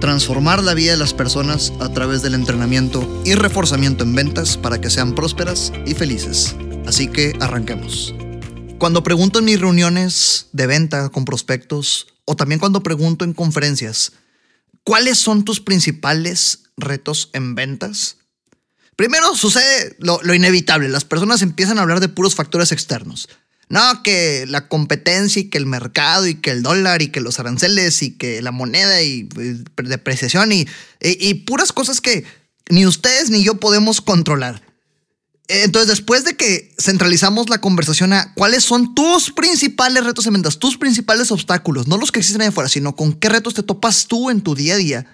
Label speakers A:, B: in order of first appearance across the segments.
A: transformar la vida de las personas a través del entrenamiento y reforzamiento en ventas para que sean prósperas y felices. Así que arranquemos. Cuando pregunto en mis reuniones de venta con prospectos o también cuando pregunto en conferencias, ¿cuáles son tus principales retos en ventas? Primero sucede lo, lo inevitable, las personas empiezan a hablar de puros factores externos. No, que la competencia y que el mercado y que el dólar y que los aranceles y que la moneda y, depreciación y, y, puras cosas que ni ustedes ni yo podemos controlar. Entonces, después de que centralizamos la conversación a cuáles son tus principales retos en ventas, tus principales obstáculos, no los que existen ahí afuera, sino con qué retos te topas tú en tu día a día,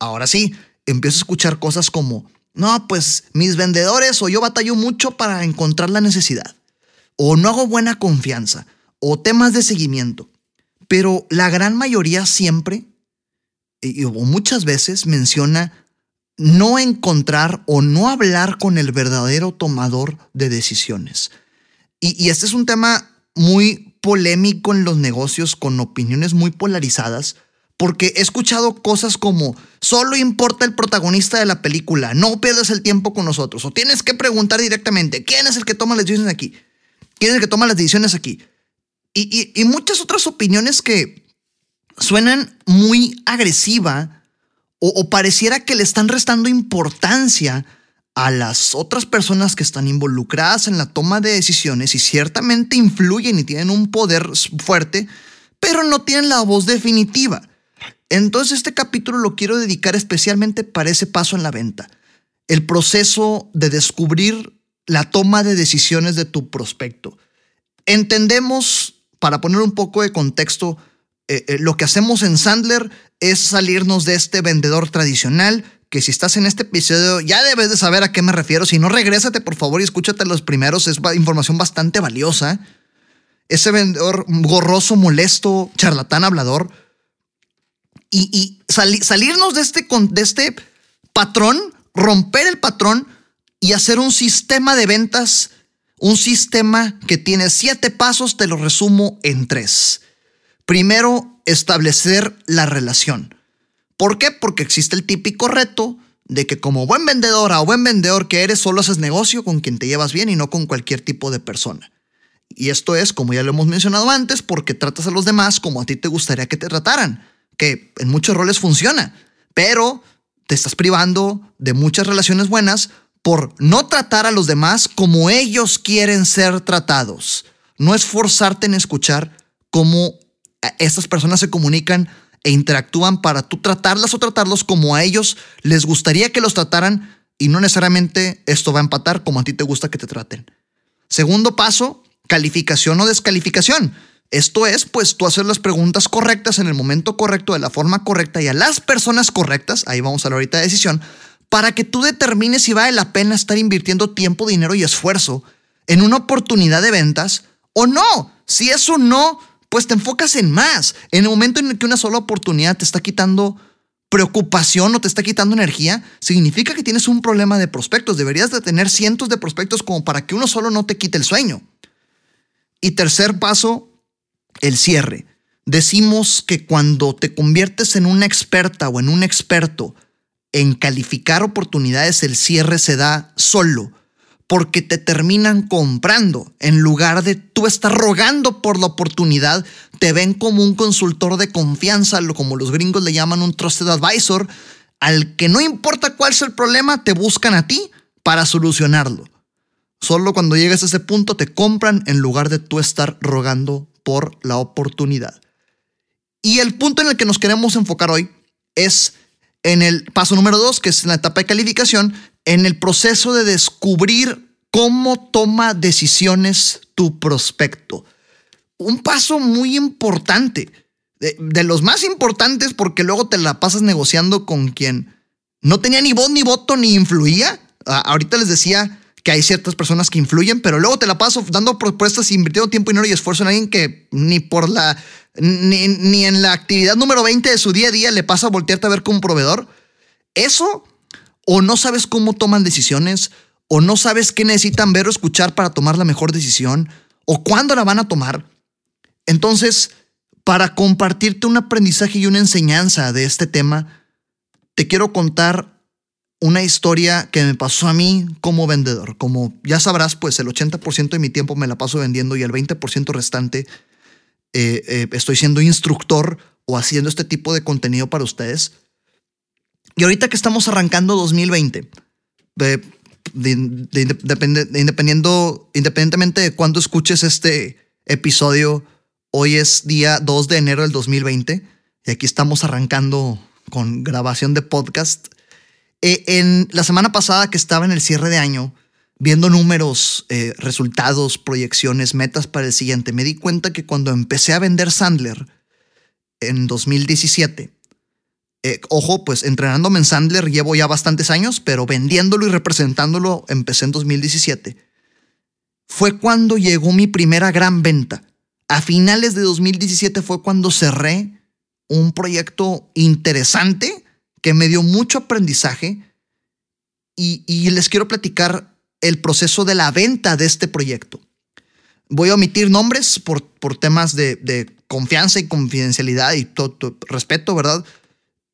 A: ahora sí, empiezo a escuchar cosas como, no, pues mis vendedores o yo batallo mucho para encontrar la necesidad o no hago buena confianza, o temas de seguimiento. Pero la gran mayoría siempre, o muchas veces, menciona no encontrar o no hablar con el verdadero tomador de decisiones. Y, y este es un tema muy polémico en los negocios, con opiniones muy polarizadas, porque he escuchado cosas como, solo importa el protagonista de la película, no pierdas el tiempo con nosotros, o tienes que preguntar directamente, ¿quién es el que toma las decisiones aquí? ¿Quién es el que toma las decisiones aquí? Y, muchas otras opiniones que suenan muy agresiva o, pareciera que le están restando importancia a las otras personas que están involucradas en la toma de decisiones y ciertamente influyen y tienen un poder fuerte, pero no tienen la voz definitiva. Entonces este capítulo lo quiero dedicar especialmente para ese paso en la venta, el proceso de descubrir la toma de decisiones de tu prospecto. Entendemos, para poner un poco de contexto, eh, eh, lo que hacemos en Sandler es salirnos de este vendedor tradicional, que si estás en este episodio ya debes de saber a qué me refiero. Si no, regrésate por favor y escúchate los primeros, es información bastante valiosa. Ese vendedor gorroso, molesto, charlatán, hablador. Y, salirnos de este, de este patrón, romper el patrón y hacer un sistema de ventas, un sistema que tiene siete pasos, te lo resumo en tres. Primero, establecer la relación. ¿Por qué? Porque existe el típico reto de que como buen vendedora o buen vendedor que eres, solo haces negocio con quien te llevas bien y no con cualquier tipo de persona. Y esto es, como ya lo hemos mencionado antes, porque tratas a los demás como a ti te gustaría que te trataran, que en muchos roles funciona, pero te estás privando de muchas relaciones buenas por no tratar a los demás como ellos quieren ser tratados. No esforzarte en escuchar cómo estas personas se comunican e interactúan para tú tratarlas o tratarlos como a ellos les gustaría que los trataran y no necesariamente esto va a empatar como a ti te gusta que te traten. Segundo paso, calificación o descalificación. Esto es, pues, tú hacer las preguntas correctas en el momento correcto, de la forma correcta y a las personas correctas, ahí vamos a la ahorita de decisión, para que tú determines si vale la pena estar invirtiendo tiempo, dinero y esfuerzo en una oportunidad de ventas o no. Si eso no, pues te enfocas en más. En el momento en el que una sola oportunidad te está quitando preocupación o te está quitando energía, significa que tienes un problema de prospectos. Deberías de tener cientos de prospectos como para que uno solo no te quite el sueño. Y tercer paso, el cierre. Decimos que cuando te conviertes en una experta o en un experto en calificar oportunidades el cierre se da solo, porque te terminan comprando. En lugar de tú estar rogando por la oportunidad, te ven como un consultor de confianza, como los gringos le llaman un trusted advisor, al que no importa cuál sea el problema, te buscan a ti para solucionarlo. Solo cuando llegues a ese punto te compran en lugar de tú estar rogando por la oportunidad. Y el punto en el que nos queremos enfocar hoy es en el paso número dos, que es la etapa de calificación, en el proceso de descubrir cómo toma decisiones tu prospecto. Un paso muy importante, de, los más importantes porque luego te la pasas negociando con quien no tenía ni voz ni voto ni influía. ahorita les decía que hay ciertas personas que influyen, pero luego te la paso dando propuestas, invirtiendo tiempo, dinero y esfuerzo en alguien que ni por la, ni, en la actividad número 20 de su día a día le pasa a voltearte a ver como proveedor. Eso, o no sabes cómo toman decisiones, o no sabes qué necesitan ver o escuchar para tomar la mejor decisión, o cuándo la van a tomar. Entonces, para compartirte un aprendizaje y una enseñanza de este tema, te quiero contar una historia que me pasó a mí como vendedor. Como ya sabrás, pues el 80% de mi tiempo me la paso vendiendo y el 20% restante eh, eh, estoy siendo instructor o haciendo este tipo de contenido para ustedes. Y ahorita que estamos arrancando 2020, dependiendo, independientemente de cuándo escuches este episodio, hoy es día 2 de enero del 2020 y aquí estamos arrancando con grabación de podcast. Eh, en la semana pasada que estaba en el cierre de año, viendo números, eh, resultados, proyecciones, metas para el siguiente, me di cuenta que cuando empecé a vender Sandler en 2017, eh, ojo, pues entrenándome en Sandler llevo ya bastantes años, pero vendiéndolo y representándolo empecé en 2017. Fue cuando llegó mi primera gran venta. A finales de 2017 fue cuando cerré un proyecto interesante que me dio mucho aprendizaje y, les quiero platicar el proceso de la venta de este proyecto. Voy a omitir nombres por, por temas de, confianza y confidencialidad y todo, respeto, ¿verdad?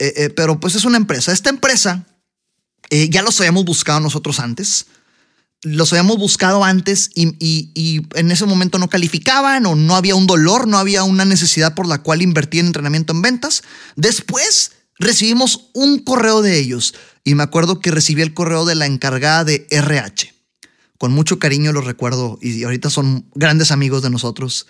A: Eh, eh, pero pues es una empresa. Esta empresa eh, ya los habíamos buscado nosotros antes. Los habíamos buscado antes y, y, en ese momento no calificaban o no había un dolor, no había una necesidad por la cual invertir en entrenamiento en ventas. Después recibimos un correo de ellos y me acuerdo que recibí el correo de la encargada de RH. Con mucho cariño lo recuerdo y ahorita son grandes amigos de nosotros.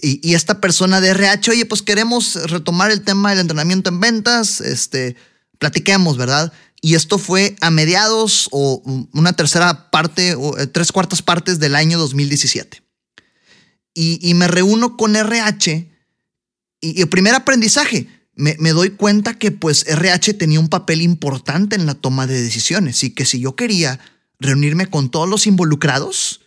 A: Y, esta persona de RH, oye, pues queremos retomar el tema del entrenamiento en ventas, este, platiquemos, ¿verdad? Y esto fue a mediados o una tercera parte o eh, tres cuartas partes del año 2017. Y, me reúno con RH y, el primer aprendizaje, me, me, doy cuenta que pues RH tenía un papel importante en la toma de decisiones y que si yo quería reunirme con todos los involucrados,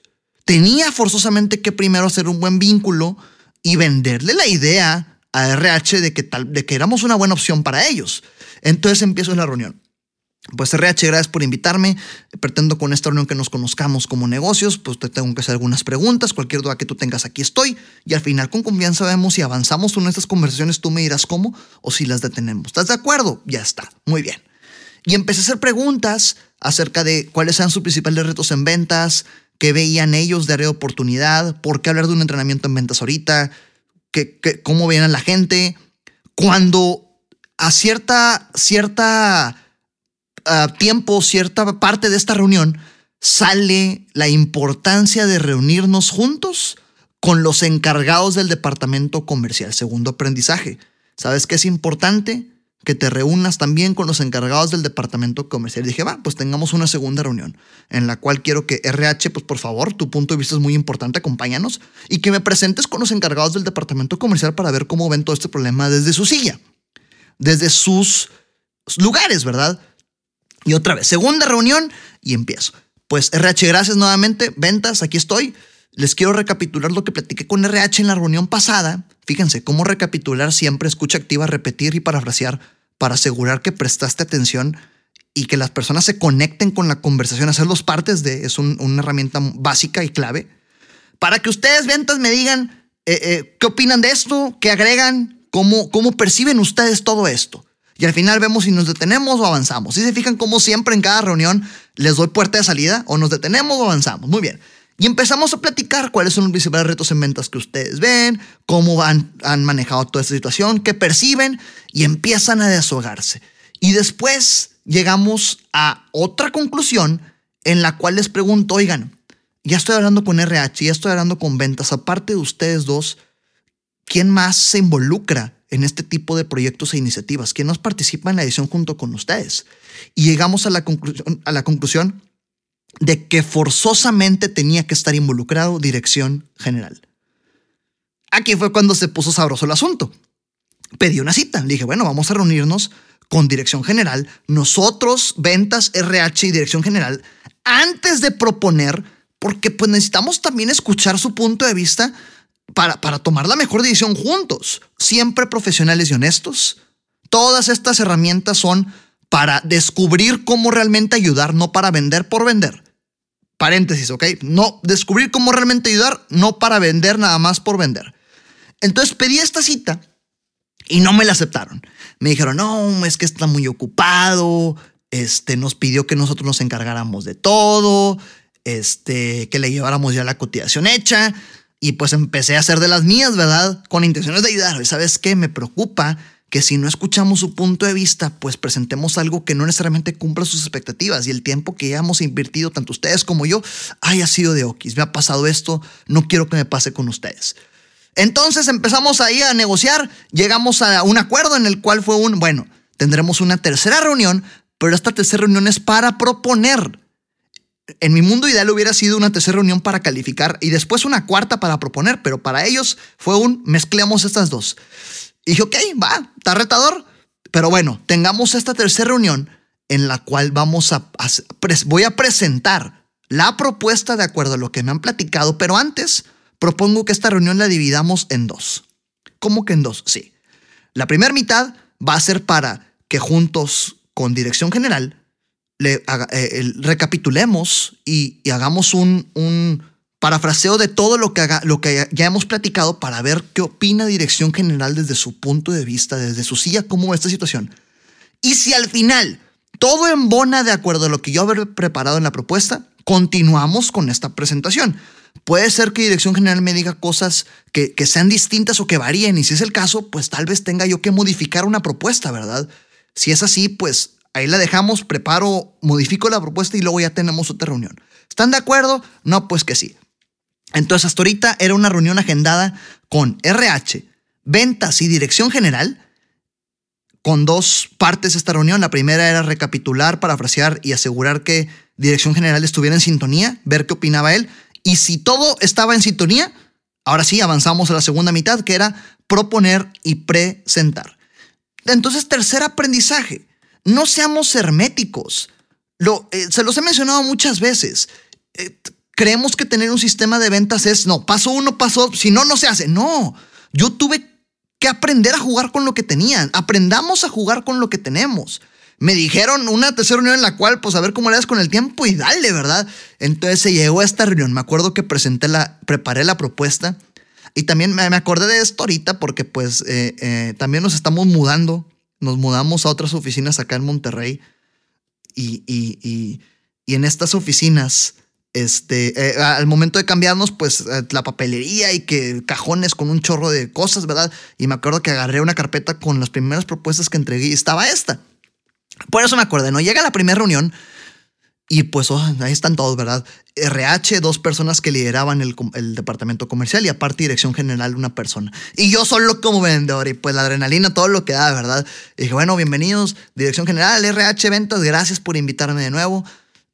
A: tenía forzosamente que primero hacer un buen vínculo y venderle la idea a RH de que, tal, de que éramos una buena opción para ellos. Entonces empiezo la reunión. Pues RH, gracias por invitarme. Pretendo con esta reunión que nos conozcamos como negocios, pues te tengo que hacer algunas preguntas, cualquier duda que tú tengas aquí estoy. Y al final con confianza vemos si avanzamos en estas conversaciones, tú me dirás cómo o si las detenemos. ¿Estás de acuerdo? Ya está, muy bien. Y empecé a hacer preguntas acerca de cuáles eran sus principales retos en ventas, qué veían ellos de área de oportunidad, por qué hablar de un entrenamiento en ventas ahorita, ¿Qué, cómo veían a la gente. Cuando a cierta, cierta tiempo, cierta parte de esta reunión, sale la importancia de reunirnos juntos con los encargados del departamento comercial. Segundo aprendizaje. ¿Sabes qué es importante? Que te reúnas también con los encargados del departamento comercial. Y dije, va, pues tengamos una segunda reunión en la cual quiero que RH, pues por favor, tu punto de vista es muy importante, acompáñanos y que me presentes con los encargados del departamento comercial para ver cómo ven todo este problema desde su silla, desde sus lugares, ¿verdad? Y otra vez, segunda reunión y empiezo. Pues RH, gracias nuevamente. Ventas, aquí estoy. Les quiero recapitular lo que platiqué con RH en la reunión pasada. Fíjense, cómo recapitular siempre, escucha activa, repetir y parafrasear para asegurar que prestaste atención y que las personas se conecten con la conversación, hacerlos partes de, es una herramienta básica y clave. Para que ustedes, ventas, me digan eh, eh, qué opinan de esto, qué agregan, cómo, cómo perciben ustedes todo esto. Y al final vemos si nos detenemos o avanzamos. Si se fijan como siempre en cada reunión les doy puerta de salida, o nos detenemos o avanzamos. Muy bien. Y empezamos a platicar cuáles son los principales retos en ventas que ustedes ven, cómo han, han manejado toda esta situación, qué perciben y empiezan a deshogarse. Y después llegamos a otra conclusión en la cual les pregunto, oigan, ya estoy hablando con RH, ya estoy hablando con ventas, aparte de ustedes dos, ¿quién más se involucra en este tipo de proyectos e iniciativas? ¿Quién más participa en la edición junto con ustedes? Y llegamos a la conclusión, a la conclusión de que forzosamente tenía que estar involucrado dirección general. Aquí fue cuando se puso sabroso el asunto. Pedí una cita. Le dije, bueno, vamos a reunirnos con dirección general, nosotros, ventas, RH y dirección general, antes de proponer, porque pues necesitamos también escuchar su punto de vista para, para tomar la mejor decisión juntos, siempre profesionales y honestos. Todas estas herramientas son para descubrir cómo realmente ayudar, no para vender por vender. Paréntesis, ¿ok? No, descubrir cómo realmente ayudar, no para vender nada más por vender. Entonces pedí esta cita y no me la aceptaron. Me dijeron, no, es que está muy ocupado, este, nos pidió que nosotros nos encargáramos de todo, este, que le lleváramos ya la cotización hecha. Y pues empecé a hacer de las mías, ¿verdad? Con intenciones de ayudar. ¿Sabes qué? Me preocupa que si no escuchamos su punto de vista, pues presentemos algo que no necesariamente cumpla sus expectativas y el tiempo que hemos invertido, tanto ustedes como yo, haya sido de Okis. Me ha pasado esto, no quiero que me pase con ustedes. Entonces empezamos ahí a negociar, llegamos a un acuerdo en el cual fue un, bueno, tendremos una tercera reunión, pero esta tercera reunión es para proponer. En mi mundo ideal hubiera sido una tercera reunión para calificar y después una cuarta para proponer, pero para ellos fue un mezclemos estas dos. Y dije, ok, va, está retador, pero bueno, tengamos esta tercera reunión en la cual vamos a, voy a presentar la propuesta de acuerdo a lo que me han platicado, pero antes propongo que esta reunión la dividamos en dos. ¿Cómo que en dos? Sí. La primera mitad va a ser para que juntos con dirección general eh, recapitulemos y, hagamos un, parafraseo de todo lo que, haga, lo que ya hemos platicado para ver qué opina dirección general desde su punto de vista, desde su silla, cómo esta situación. Y si al final todo embona de acuerdo a lo que yo haber preparado en la propuesta, continuamos con esta presentación. Puede ser que Dirección General me diga cosas que, que, sean distintas o que varíen y si es el caso, pues tal vez tenga yo que modificar una propuesta, ¿verdad? Si es así, pues ahí la dejamos, preparo, modifico la propuesta y luego ya tenemos otra reunión. ¿Están de acuerdo? No, pues que sí. Entonces hasta ahorita era una reunión agendada con RH, ventas y dirección general con dos partes esta reunión. La primera era recapitular, parafrasear y asegurar que Dirección General estuviera en sintonía, ver qué opinaba él. Y si todo estaba en sintonía, ahora sí avanzamos a la segunda mitad, que era proponer y presentar. Entonces, tercer aprendizaje, no seamos herméticos. Eh, se los he mencionado muchas veces. Eh, creemos que tener un sistema de ventas es, no, paso uno, paso, si no, no se hace. No, yo tuve que aprender a jugar con lo que tenían. Aprendamos a jugar con lo que tenemos. Me dijeron una tercera reunión en la cual, pues a ver cómo le das con el tiempo y dale, ¿verdad? Entonces se llegó a esta reunión. Me acuerdo que presenté la, preparé la propuesta y también me, acordé de esto ahorita porque pues eh, eh, también nos estamos mudando. Nos mudamos a otras oficinas acá en Monterrey y, y, y, y en estas oficinas este, eh, al momento de cambiarnos, pues eh, la papelería y que cajones con un chorro de cosas, ¿verdad? Y me acuerdo que agarré una carpeta con las primeras propuestas que entregué y estaba esta. Por eso me acuerdo, ¿no? Llega la primera reunión y pues oh, ahí están todos, ¿verdad? RH, dos personas que lideraban el, departamento comercial y aparte dirección general una persona. Y yo solo como vendedor y pues la adrenalina, todo lo que da, ¿verdad? Y dije, bueno, bienvenidos, dirección general, RH Ventas, gracias por invitarme de nuevo.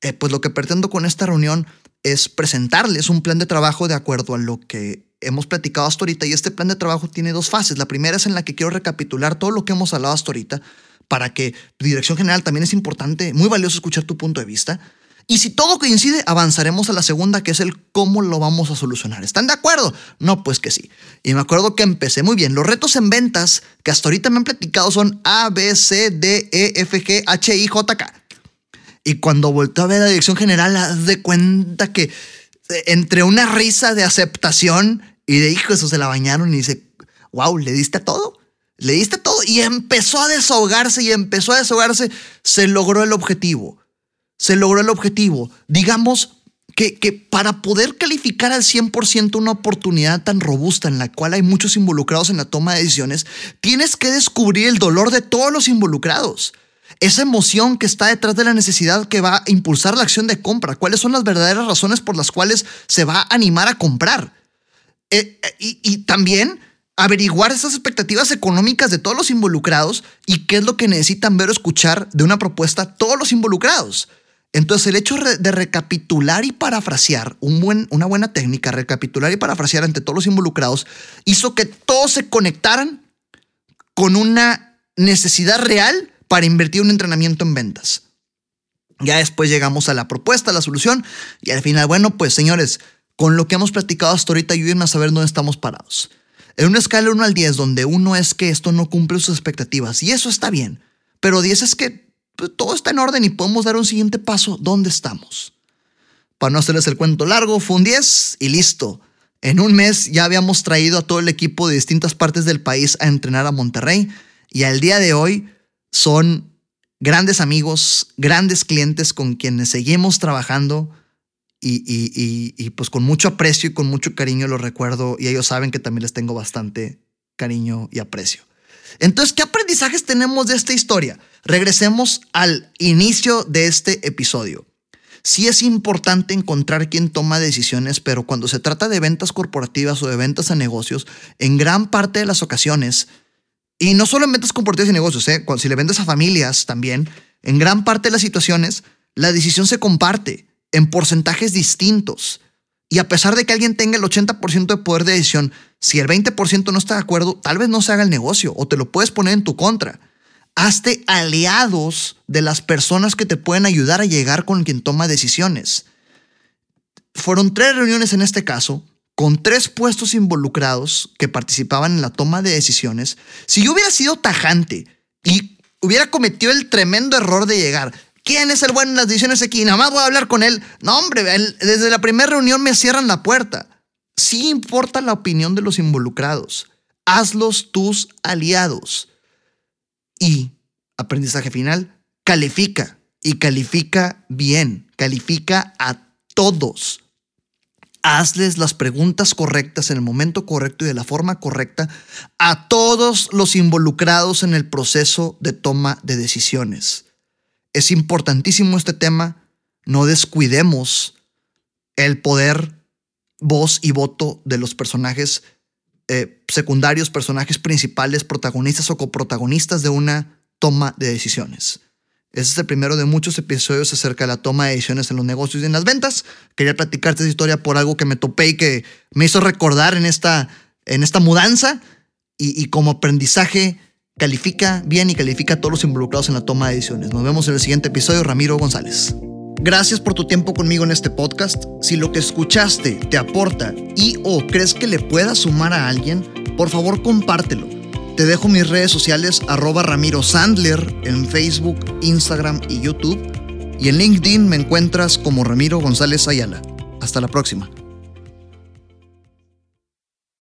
A: Eh, pues lo que pretendo con esta reunión es presentarles un plan de trabajo de acuerdo a lo que hemos platicado hasta ahorita. Y este plan de trabajo tiene dos fases. La primera es en la que quiero recapitular todo lo que hemos hablado hasta ahorita para que dirección general también es importante, muy valioso escuchar tu punto de vista. Y si todo coincide, avanzaremos a la segunda, que es el cómo lo vamos a solucionar. ¿Están de acuerdo? No, pues que sí. Y me acuerdo que empecé muy bien. Los retos en ventas que hasta ahorita me han platicado son A, B, C, D, E, F, G, H, I, J, K. Y cuando volteó a ver la dirección general, haz de cuenta que eh, entre una risa de aceptación y de hijo, eso se la bañaron y dice, wow, le diste todo. Le diste todo y empezó a desahogarse y empezó a desahogarse. Se logró el objetivo. Se logró el objetivo. Digamos que, que para poder calificar al 100% una oportunidad tan robusta en la cual hay muchos involucrados en la toma de decisiones, tienes que descubrir el dolor de todos los involucrados esa emoción que está detrás de la necesidad que va a impulsar la acción de compra, cuáles son las verdaderas razones por las cuales se va a animar a comprar. Eh, eh, y, también averiguar esas expectativas económicas de todos los involucrados y qué es lo que necesitan ver o escuchar de una propuesta todos los involucrados. Entonces el hecho de recapitular y parafrasear, un buen, una buena técnica, recapitular y parafrasear ante todos los involucrados, hizo que todos se conectaran con una necesidad real para invertir un entrenamiento en ventas. Ya después llegamos a la propuesta, a la solución y al final, bueno, pues señores, con lo que hemos platicado hasta ahorita, ayúdenme a saber dónde estamos parados. En una escala de 1 al 10, donde uno es que esto no cumple sus expectativas, y eso está bien, pero 10 es que pues, todo está en orden y podemos dar un siguiente paso, ¿dónde estamos? Para no hacerles el cuento largo, fue un 10 y listo. En un mes ya habíamos traído a todo el equipo de distintas partes del país a entrenar a Monterrey y al día de hoy son grandes amigos, grandes clientes con quienes seguimos trabajando y, pues con mucho aprecio y con mucho cariño los recuerdo y ellos saben que también les tengo bastante cariño y aprecio. Entonces, ¿qué aprendizajes tenemos de esta historia? Regresemos al inicio de este episodio. Sí es importante encontrar quien toma decisiones, pero cuando se trata de ventas corporativas o de ventas a negocios, en gran parte de las ocasiones, y no solo en ventas corporativas y negocios, ¿eh? si le vendes a familias también, en gran parte de las situaciones, la decisión se comparte en porcentajes distintos. Y a pesar de que alguien tenga el 80% de poder de decisión, si el 20% no está de acuerdo, tal vez no se haga el negocio o te lo puedes poner en tu contra. Hazte aliados de las personas que te pueden ayudar a llegar con quien toma decisiones. Fueron tres reuniones en este caso, con tres puestos involucrados que participaban en la toma de decisiones. Si yo hubiera sido tajante y hubiera cometido el tremendo error de llegar, ¿Quién es el bueno en las decisiones aquí? Nada más voy a hablar con él. No, hombre, desde la primera reunión me cierran la puerta. Sí importa la opinión de los involucrados. Hazlos tus aliados. Y, aprendizaje final, califica. Y califica bien. Califica a todos. Hazles las preguntas correctas en el momento correcto y de la forma correcta a todos los involucrados en el proceso de toma de decisiones es importantísimo este tema. No descuidemos el poder, voz y voto de los personajes eh, secundarios, personajes principales, protagonistas o coprotagonistas de una toma de decisiones. Este es el primero de muchos episodios acerca de la toma de decisiones en los negocios y en las ventas. Quería platicarte esta historia por algo que me topé y que me hizo recordar en esta, en esta mudanza y, como aprendizaje Califica bien y califica a todos los involucrados en la toma de decisiones. Nos vemos en el siguiente episodio. Ramiro González. Gracias por tu tiempo conmigo en este podcast. Si lo que escuchaste te aporta y o crees que le pueda sumar a alguien, por favor compártelo. Te dejo mis redes sociales arroba Ramiro Sandler en Facebook, Instagram y YouTube. Y en LinkedIn me encuentras como Ramiro González Ayala. Hasta la próxima.